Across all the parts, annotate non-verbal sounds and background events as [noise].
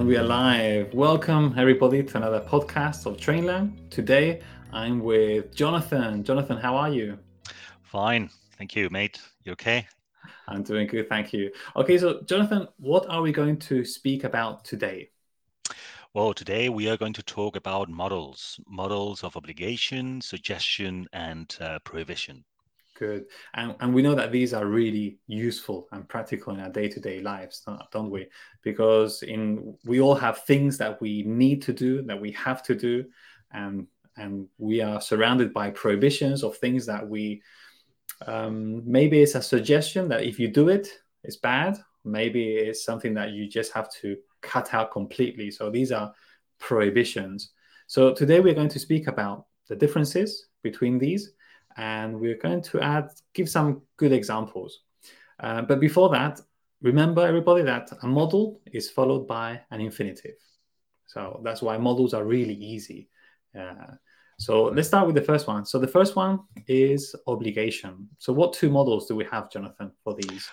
And we are live. Welcome, everybody, to another podcast of Trainlang. Today, I'm with Jonathan. Jonathan, how are you? Fine. Thank you, mate. You okay? I'm doing good. Thank you. Okay, so, Jonathan, what are we going to speak about today? Well, today we are going to talk about modals, modals of obligation, suggestion, and uh, prohibition. Good. And, and we know that these are really useful and practical in our day-to-day lives, don't we? Because in we all have things that we need to do, that we have to do, and and we are surrounded by prohibitions of things that we um, maybe it's a suggestion that if you do it, it's bad. Maybe it's something that you just have to cut out completely. So these are prohibitions. So today we're going to speak about the differences between these and we're going to add give some good examples. Uh, but before that, remember everybody that a modal is followed by an infinitive. So that's why modals are really easy. Uh, so let's start with the first one. So the first one is obligation. So what two modals do we have, Jonathan, for these?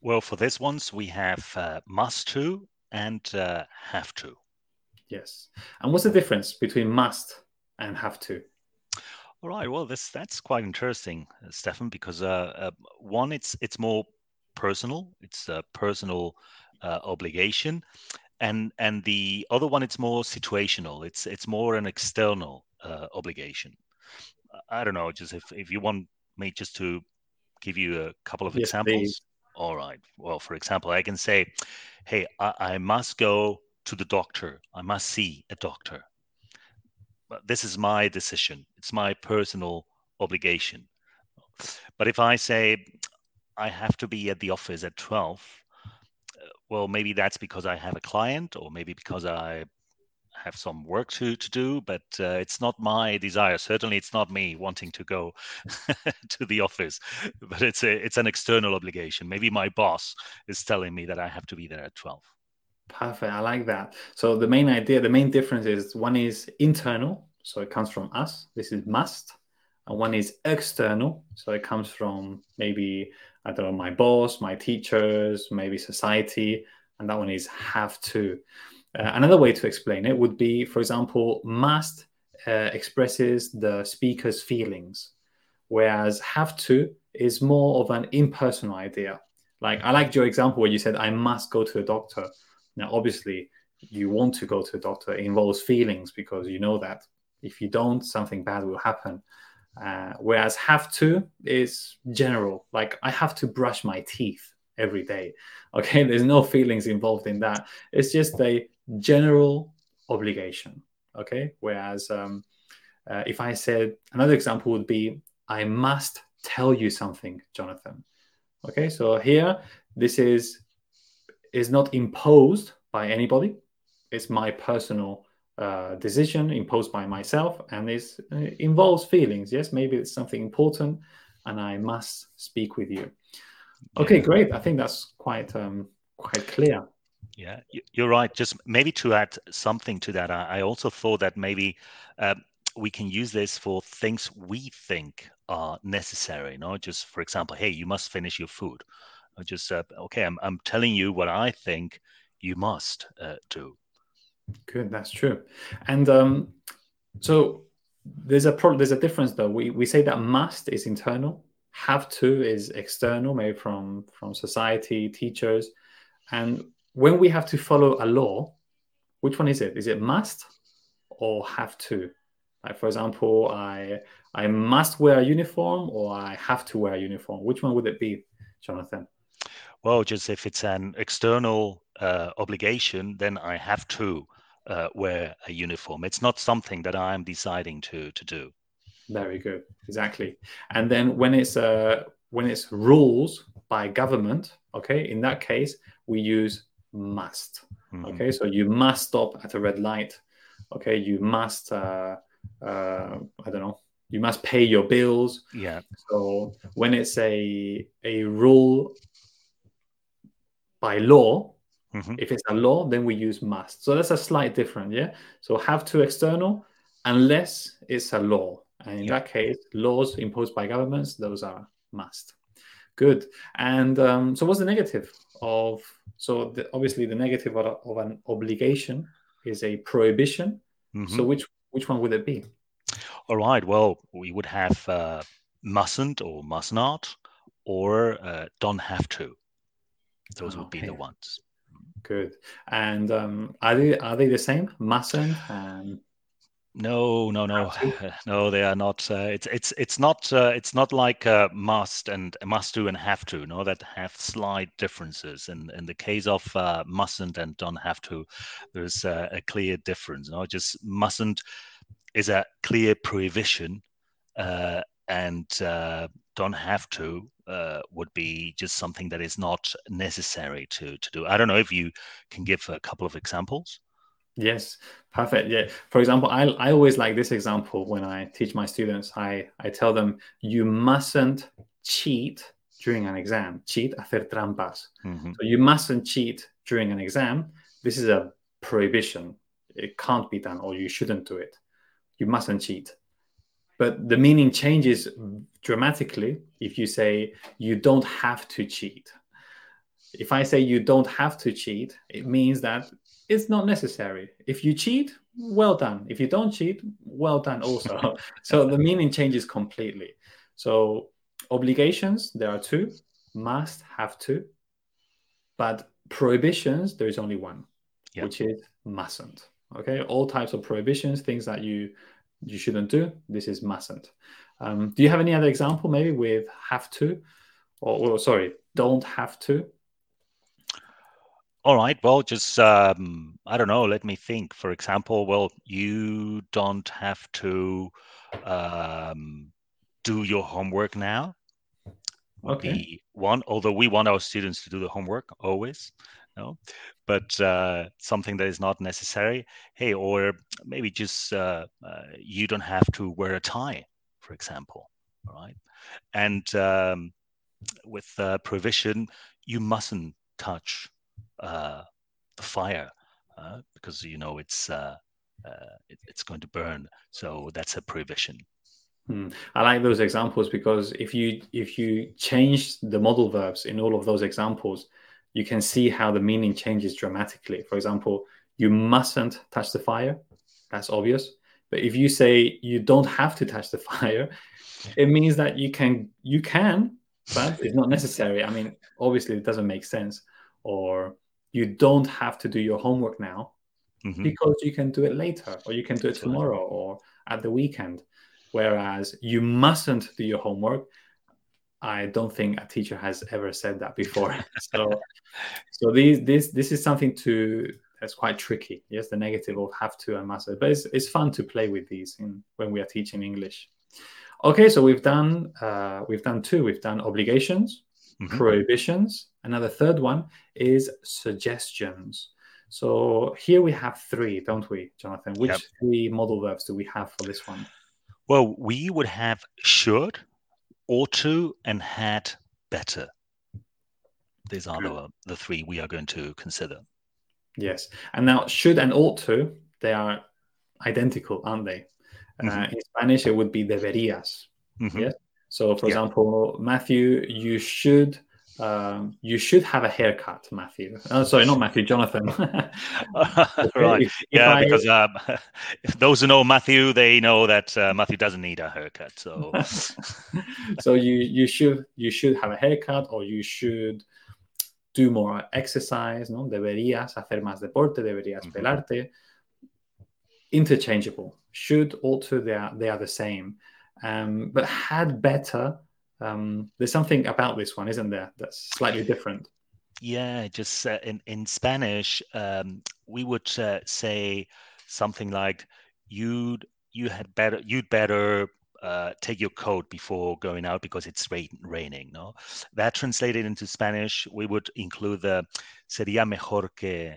Well, for this ones, we have uh, must to and uh, have to. Yes. And what's the difference between must and have to? All right. Well, this that's quite interesting, uh, Stefan, because uh, uh, one, it's it's more personal. It's a personal uh, obligation, and and the other one, it's more situational. It's it's more an external uh, obligation. I don't know. Just if if you want me just to give you a couple of yes, examples. Please. All right. Well, for example, I can say, "Hey, I, I must go to the doctor. I must see a doctor." This is my decision. It's my personal obligation. But if I say I have to be at the office at 12, uh, well, maybe that's because I have a client or maybe because I have some work to, to do, but uh, it's not my desire. Certainly, it's not me wanting to go [laughs] to the office, but it's a it's an external obligation. Maybe my boss is telling me that I have to be there at 12. Perfect. I like that. So the main idea, the main difference is one is internal, so it comes from us. This is must, and one is external, so it comes from maybe I don't know my boss, my teachers, maybe society, and that one is have to. Uh, another way to explain it would be, for example, must uh, expresses the speaker's feelings, whereas have to is more of an impersonal idea. Like I liked your example where you said I must go to a doctor now, obviously, you want to go to a doctor. It involves feelings because you know that if you don't, something bad will happen. Uh, whereas have to is general. Like I have to brush my teeth every day. [laughs] Okay, there's no feelings involved in that. It's just a general obligation. Okay, whereas um, uh, if I said another example would be I must tell you something, Jonathan. Okay, so here this is is not imposed by anybody. It's my personal uh, decision imposed by myself, and it uh, involves feelings. Yes, maybe it's something important, and I must speak with you. Okay, yeah. great. I think that's quite um, quite clear. Yeah, you're right. Just maybe to add something to that, I also thought that maybe uh, we can use this for things we think are necessary. No, just for example, hey, you must finish your food. I just said, okay, I'm, I'm telling you what I think you must uh, do. Good, that's true. And um, so there's a pro- there's a difference though. We we say that must is internal, have to is external, maybe from from society, teachers, and when we have to follow a law, which one is it? Is it must or have to? Like for example, I I must wear a uniform or I have to wear a uniform. Which one would it be, Jonathan? well, just if it's an external uh, obligation, then I have to uh, wear a uniform. It's not something that I'm deciding to to do. Very good, exactly. And then when it's uh, when it's rules by government, okay, in that case we use must. Mm-hmm. Okay, so you must stop at a red light. Okay, you must. Uh, uh, I don't know you must pay your bills. Yeah. So when it's a a rule by law. Mm-hmm. If it's a law, then we use must. So that's a slight difference, yeah. So have to external unless it's a law, and in yeah. that case, laws imposed by governments those are must. Good. And um, so, what's the negative of so the, obviously the negative of, of, an obligation is a prohibition. Mm-hmm. So which which one would it be? All right. Well, we would have uh, mustn't or must not, or uh, don't have to. Those would be the ones. Good. And um, are they are they the same? Mustn't and no, no, no, [laughs] no. They are not. Uh, it's it's it's not. Uh, it's not like uh, must and must do and have to. No, that have slight differences. In in the case of uh, mustn't and don't have to, there's a clear difference. No, just mustn't is a clear prohibition, uh, and uh, don't have to would be just something that is not necessary to to do. I don't know if you can give a couple of examples. Yes, perfect. Yeah. For example, I, I always like this example when I teach my students. I, I tell them you mustn't cheat during an exam. Cheat, hacer trampas. Mm-hmm. So you mustn't cheat during an exam. This is a prohibition. It can't be done, or you shouldn't do it. You mustn't cheat. But the meaning changes dramatically if you say you don't have to cheat. If I say you don't have to cheat, it means that it's not necessary. If you cheat, well done. If you don't cheat, well done also. [laughs] so the meaning changes completely. So obligations, there are two, must, have to. But prohibitions, there is only one, yep. which is mustn't. Okay, all types of prohibitions, things that you you shouldn't do. This is mustn't. Um, do you have any other example, maybe with have to, or, or sorry, don't have to? All right. Well, just um, I don't know. Let me think. For example, well, you don't have to um, do your homework now. Would okay. be one. Although we want our students to do the homework always, no, but uh, something that is not necessary. Hey, or maybe just uh, uh, you don't have to wear a tie, for example. Right, and um, with uh, provision, you mustn't touch uh, the fire uh, because you know it's it, it's going to burn. So that's a prohibition. Hmm. I like those examples because if you if you change the modal verbs in all of those examples, you can see how the meaning changes dramatically. For example, you mustn't touch the fire. That's obvious. But if you say you don't have to touch the [laughs] fire, it means that you can you can, but it's not necessary. I mean, obviously it doesn't make sense. Or you don't have to do your homework now mm-hmm. because you can do it later or you can do it tomorrow or at the weekend. Whereas you mustn't do your homework. I don't think a teacher has ever said that before. [laughs] so, so these, this, this is something to that's quite tricky. Yes, the negative of have to and must, but it's, it's fun to play with these in, when we are teaching English. Okay, so we've done uh, we've done two. We've done obligations, mm-hmm. prohibitions. Another third one is suggestions. So here we have three, don't we, Jonathan? Which yep. three modal verbs do we have for this one? Well, we would have should, ought to, and had better. These are the, the three we are going to consider. Yes. And now, should and ought to, they are identical, aren't they? Uh, mm-hmm. Uh, in Spanish, it would be deberías. Mm-hmm. Yes. So, for yeah. example, Matthew, you should um, you should have a haircut, Matthew. Oh, sorry, not Matthew, Jonathan. [laughs] [laughs] right. If, yeah, I... because um, [laughs] those who know Matthew, they know that uh, Matthew doesn't need a haircut. So, so you you should you should have a haircut, or you should do more exercise. No, deberías hacer más deporte. Deberías mm-hmm. pelarte. Interchangeable. Should, ought to, they are they are the same um, but had better. Um, there's something about this one, isn't there, that's slightly different? Yeah, just uh, in in Spanish, um, we would uh, say something like you'd you had better you'd better uh, take your coat before going out because it's rain, raining. No, that translated into Spanish, we would include the sería mejor que.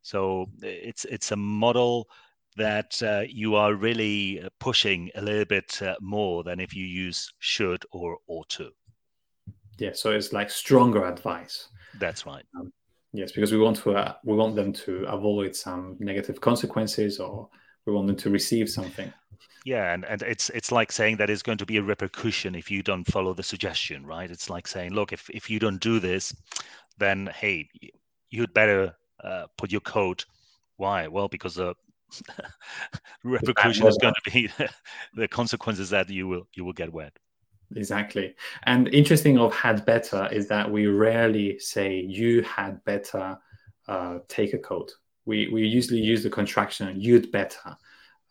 So it's it's a modal that uh, you are really uh, pushing a little bit uh, more than if you use should or ought to. Yeah, so it's like stronger advice. That's right. Um, yes, because we want to uh, we want them to avoid some negative consequences, or we want them to receive something. Yeah, and, and it's it's like saying that it's going to be a repercussion if you don't follow the suggestion, right? It's like saying, look, if if you don't do this, then hey, you'd better uh, put your coat. Why? Well, because the [laughs] repercussion is going to be [laughs] the consequences that you will you will get wet. Exactly. And interesting of had better is that we rarely say you had better uh, take a coat. We we usually use the contraction you'd better.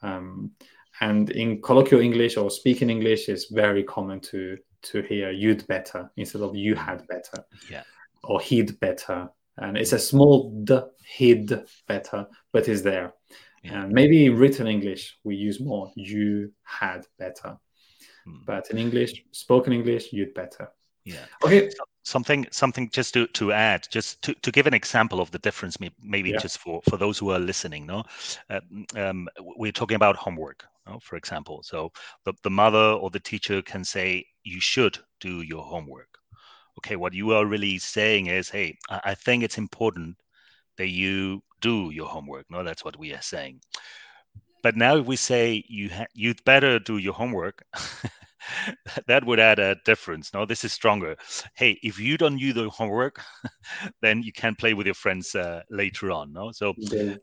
Um, and in colloquial English or speaking English, it's very common to to hear you'd better instead of you had better. Yeah. Or he'd better. And it's a small d, he'd better, but it's there. Yeah. And maybe written English, we use more you had better. Hmm. But in English, spoken English, you'd better. Yeah. Okay. Something something just to, to add just to, to give an example of the difference maybe yeah. just for for those who are listening no uh, um, we're talking about homework no? for example so the, the mother or the teacher can say you should do your homework okay what you are really saying is hey i, I think it's important that you do your homework. No that's what we are saying. But now if we say you ha- you'd better do your homework [laughs] that would add a difference. No this is stronger. Hey if you don't do the homework [laughs] then you can play with your friends uh, later on. No so yeah.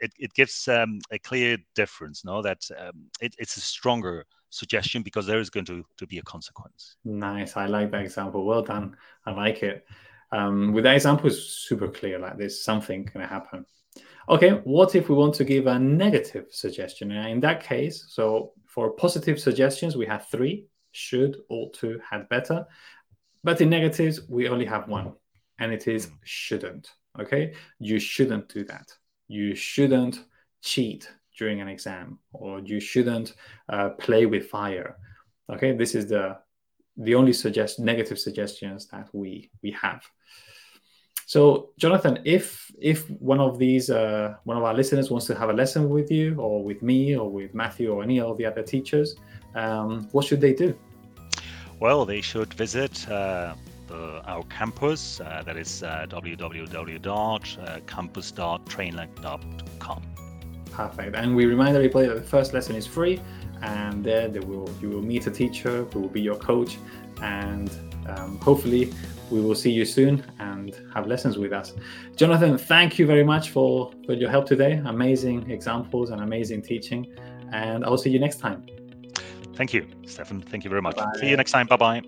it, it, gives um, a clear difference. No that um, it, it's a stronger suggestion because there is going to, to be a consequence. Nice. I like that example. Well done. I like it. Um, with that example is super clear like there's something going to happen okay what if we want to give a negative suggestion in that case so for positive suggestions, we have three should, ought to, had better. But in negatives, we only have one, and it is shouldn't. Okay. You shouldn't do that. You shouldn't cheat during an exam, or you shouldn't uh, play with fire. Okay. This is the the only suggest negative suggestions that we we have. So, Jonathan, if if one of these uh, one of our listeners wants to have a lesson with you, or with me, or with Matthew, or any of the other teachers, um, what should they do? Well, they should visit uh, the, our campus. Uh, that is uh, www.campus.trainlang.com. Perfect. And we remind everybody that the first lesson is free, and there they will you will meet a teacher who will be your coach, and um, hopefully we will see you soon and have lessons with us. Jonathan, thank you very much for, for your help today. Amazing examples and amazing teaching. And I'll see you next time. Thank you, Stefan. Thank you very much. Bye-bye. See you next time. Bye bye.